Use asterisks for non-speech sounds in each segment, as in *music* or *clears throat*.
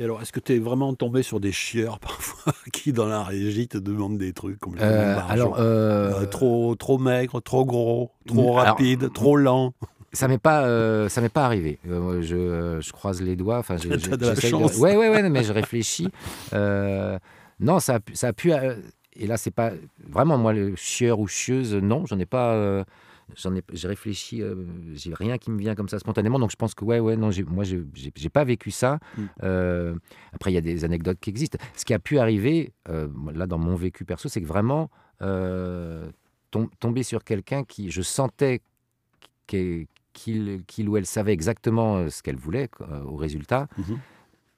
Et alors, est-ce que tu es vraiment tombé sur des chieurs *laughs* parfois qui, dans la régie, te demandent des trucs complètement Euh, alors, euh, Euh, trop, trop maigre, trop gros, trop alors, rapide, trop lent. Ça m'est pas, euh, ça m'est pas arrivé. Euh, je, je croise les doigts. Enfin, j'ai- *laughs* de la chance. Ouais, ouais, ouais, mais je réfléchis. Euh, non, ça a, pu- ça a pu. et là, c'est pas vraiment moi le chieur ou chieuse. Non, j'en ai pas. J'en ai. J'ai réfléchi. euh, j'ai rien qui me vient comme ça spontanément. Donc je pense que ouais, ouais, non, moi, j'ai j'ai- pas vécu ça. Mm. Euh, après, il y a des anecdotes qui existent. Ce qui a pu arriver, euh, là, dans mon vécu perso, c'est que vraiment tom- tomber sur quelqu'un qui, je sentais qu'il qu'il ou elle savait exactement ce qu'elle voulait au résultat, Mhm.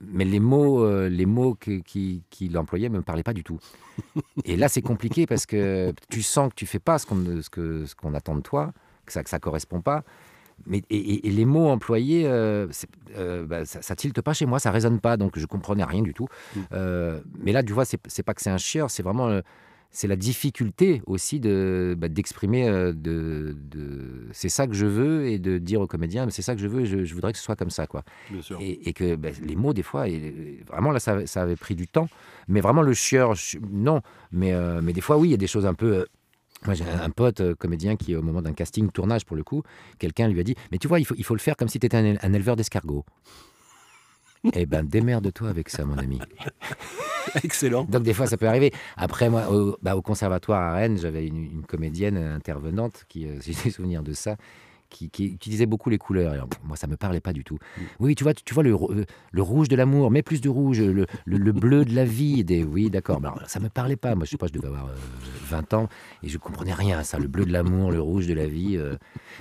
Mais les mots, euh, les mots que- qui- qu'il employait ne me parlaient pas du tout. Et là, c'est compliqué parce que tu sens que tu fais pas ce qu'on ce que, ce qu'on attend de toi, que ça ne correspond pas. Mais, et, les mots employés, euh, euh, bah, ça, ça tilte pas chez moi, ça résonne pas, donc je comprenais rien du tout. Mm. Euh, mais là, tu vois, c'est pas que c'est un chieur, c'est vraiment c'est la difficulté aussi de bah, d'exprimer euh, de, de- c'est ça que je veux et de dire aux comédiens c'est ça que je veux et je, je voudrais que ce soit comme ça quoi et, et que bah, les mots des fois et, vraiment là ça, ça avait pris du temps mais vraiment le chieur je- non mais euh, mais des fois oui il y a des choses un peu euh, moi, j'ai un pote euh, comédien qui, au moment d'un casting tournage, pour le coup, quelqu'un lui a dit Mais tu vois, il faut, il faut le faire comme si tu étais un, un éleveur d'escargots. *laughs* Eh ben, démerde-toi avec ça, mon ami. *laughs* Excellent. Donc des fois ça peut arriver. Après moi au, bah, au conservatoire à Rennes, j'avais une, une comédienne intervenante qui, euh, *laughs* j'ai des souvenirs de ça, qui, qui utilisait beaucoup les couleurs. Et alors, moi ça me parlait pas du tout. Oui, tu vois, tu, tu vois le, euh, le rouge de l'amour, mets plus de rouge, le, le- le bleu de la vie. Des, oui, d'accord. Mais alors, ça me parlait pas. Moi je sais pas, je devais avoir euh, 20 ans et je comprenais rien à ça. Le bleu de l'amour, le rouge de la vie. euh.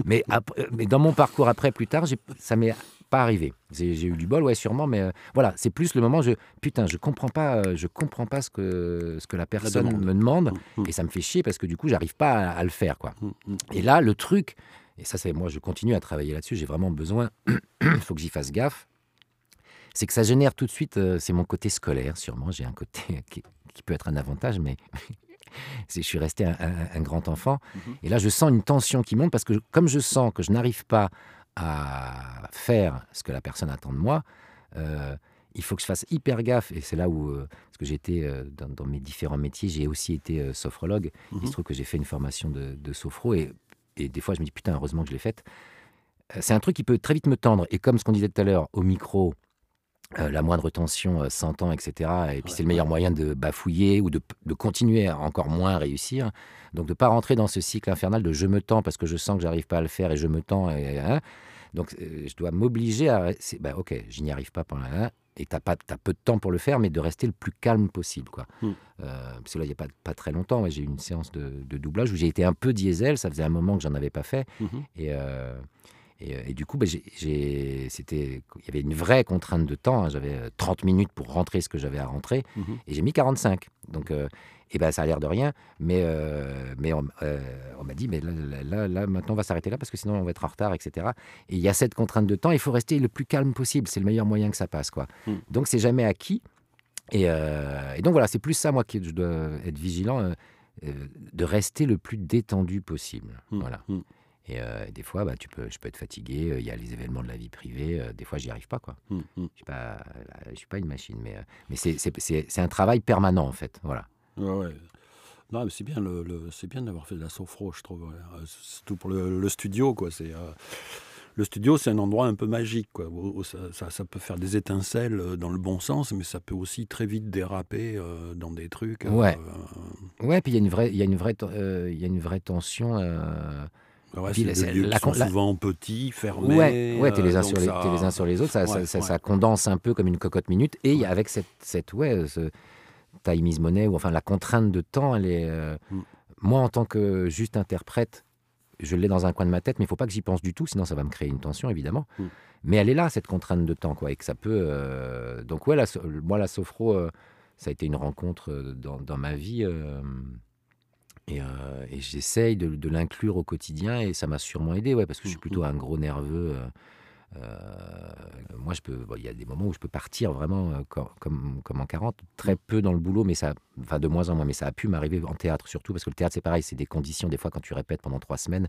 Mais, après- mais dans mon parcours après, plus tard, j'ai- ça m'est pas arrivé. J'ai eu du bol, ouais, sûrement, mais euh, voilà, c'est plus le moment. où Je putain, je comprends pas, euh, je comprends pas ce que ce que la personne demande. me demande, Mm. et ça me fait chier parce que du coup, j'arrive pas à, à le faire, quoi. Mm, mm. Et là, le truc, et ça, c'est moi, je continue à travailler là-dessus. J'ai vraiment besoin. Il *clears throat* faut que j'y fasse gaffe. C'est que ça génère tout de suite. euh, c'est mon côté scolaire, sûrement. J'ai un côté *laughs* qui, qui peut être un avantage, mais *laughs* je suis resté un, un- un grand enfant. Mhm. Et là, je sens une tension qui monte parce que comme je sens que je n'arrive pas à faire ce que la personne attend de moi, euh, il faut que je fasse hyper gaffe. Et c'est là où, euh, parce que été euh, dans, dans mes différents métiers, j'ai aussi été sophrologue. Il Mhm. se trouve que j'ai fait une formation de, de sophro et, et des fois je me dis putain, heureusement que je l'ai faite. C'est un truc qui peut très vite me tendre. Et comme ce qu'on disait tout à l'heure, au micro, euh, la moindre tension euh, s'entend, etc. Et puis Ouais, c'est le meilleur moyen de bafouiller ou de, de continuer à encore moins réussir. Donc de pas rentrer dans ce cycle infernal de je me tends parce que je sens que j'arrive pas à le faire et je me tends. Et, hein. Donc euh, je dois m'obliger à... Bah, ok, je n'y arrive pas pendant... hein, et tu as, peu de temps pour le faire, mais de rester le plus calme possible. Quoi. Mm. Euh, parce que là, il n'y a pas, pas très longtemps, j'ai eu une séance de, de doublage où j'ai été un peu diesel. Ça faisait un moment que j'en avais pas fait. Mhm. Et, et, euh, et du coup, bah, c'était, il y avait une vraie contrainte de temps. hein. J'avais euh, 30 minutes pour rentrer ce que j'avais à rentrer. Mhm. Et j'ai mis 45. Donc, euh, et ben, ça a l'air de rien. Mais, euh, mais on, euh, on m'a dit, mais là, là, là, maintenant, on va s'arrêter là parce que sinon, on va être en retard, etc. Et il y a cette contrainte de temps. Il faut rester le plus calme possible. C'est le meilleur moyen que ça passe. Quoi. Mm. Donc, c'est jamais acquis. Et, euh, et donc, voilà, c'est plus ça, moi, que je dois être vigilant, euh, euh, de rester le plus détendu possible. Mm. Voilà. Et euh, des fois, bah, tu peux, je peux être fatigué. euh, Il y a les événements de la vie privée. euh, des fois, j'y arrive pas. Quoi. Mm, mm. Je suis pas, je suis pas une machine, mais, mais c'est, un travail permanent en fait. Voilà. Ouais, ouais. Non, mais c'est bien, le, le- c'est bien d'avoir fait de la sophro, je trouve. ouais. Surtout pour le, le studio, quoi. C'est, le studio, c'est un endroit un peu magique, quoi. ça, ça- ça peut faire des étincelles dans le bon sens, mais ça peut aussi très vite déraper euh, dans des trucs. euh, Ouais. Ouais, puis il y a une vraie, il y a une vraie, il y a une vraie tension. Ouais, Puis c'est la- des c'est lieux la qui sont la- souvent petits, fermés. Ouais, ouais, t'es les uns euh, sur donc les, ça- t'es les uns sur les autres, ça, ça, Ouais, ça- ouais. ça condense un peu comme une cocotte minute. Et avec cette, cette ouais, ce time is money, ou enfin la contrainte de temps, elle est. euh, Mm. Moi, en tant que juste interprète, je l'ai dans un coin de ma tête, mais il faut pas que j'y pense du tout, sinon ça va me créer une tension, évidemment. Mm. Mais elle est là, cette contrainte de temps, quoi, et que ça peut. euh, Donc, ouais, la moi, la sophro, euh, ça a été une rencontre dans, dans ma vie. Euh, Et, euh, et j'essaye de, de l'inclure au quotidien et ça m'a sûrement aidé, ouais, parce que je suis Mm, plutôt un gros nerveux. euh, euh, moi, je peux. bon, Il y a des moments où je peux partir vraiment euh, co- comme, comme en 40, très peu dans le boulot, mais ça, enfin de moins en moins, mais ça a pu m'arriver en théâtre surtout, parce que le théâtre c'est pareil, c'est des conditions des fois quand tu répètes pendant trois semaines.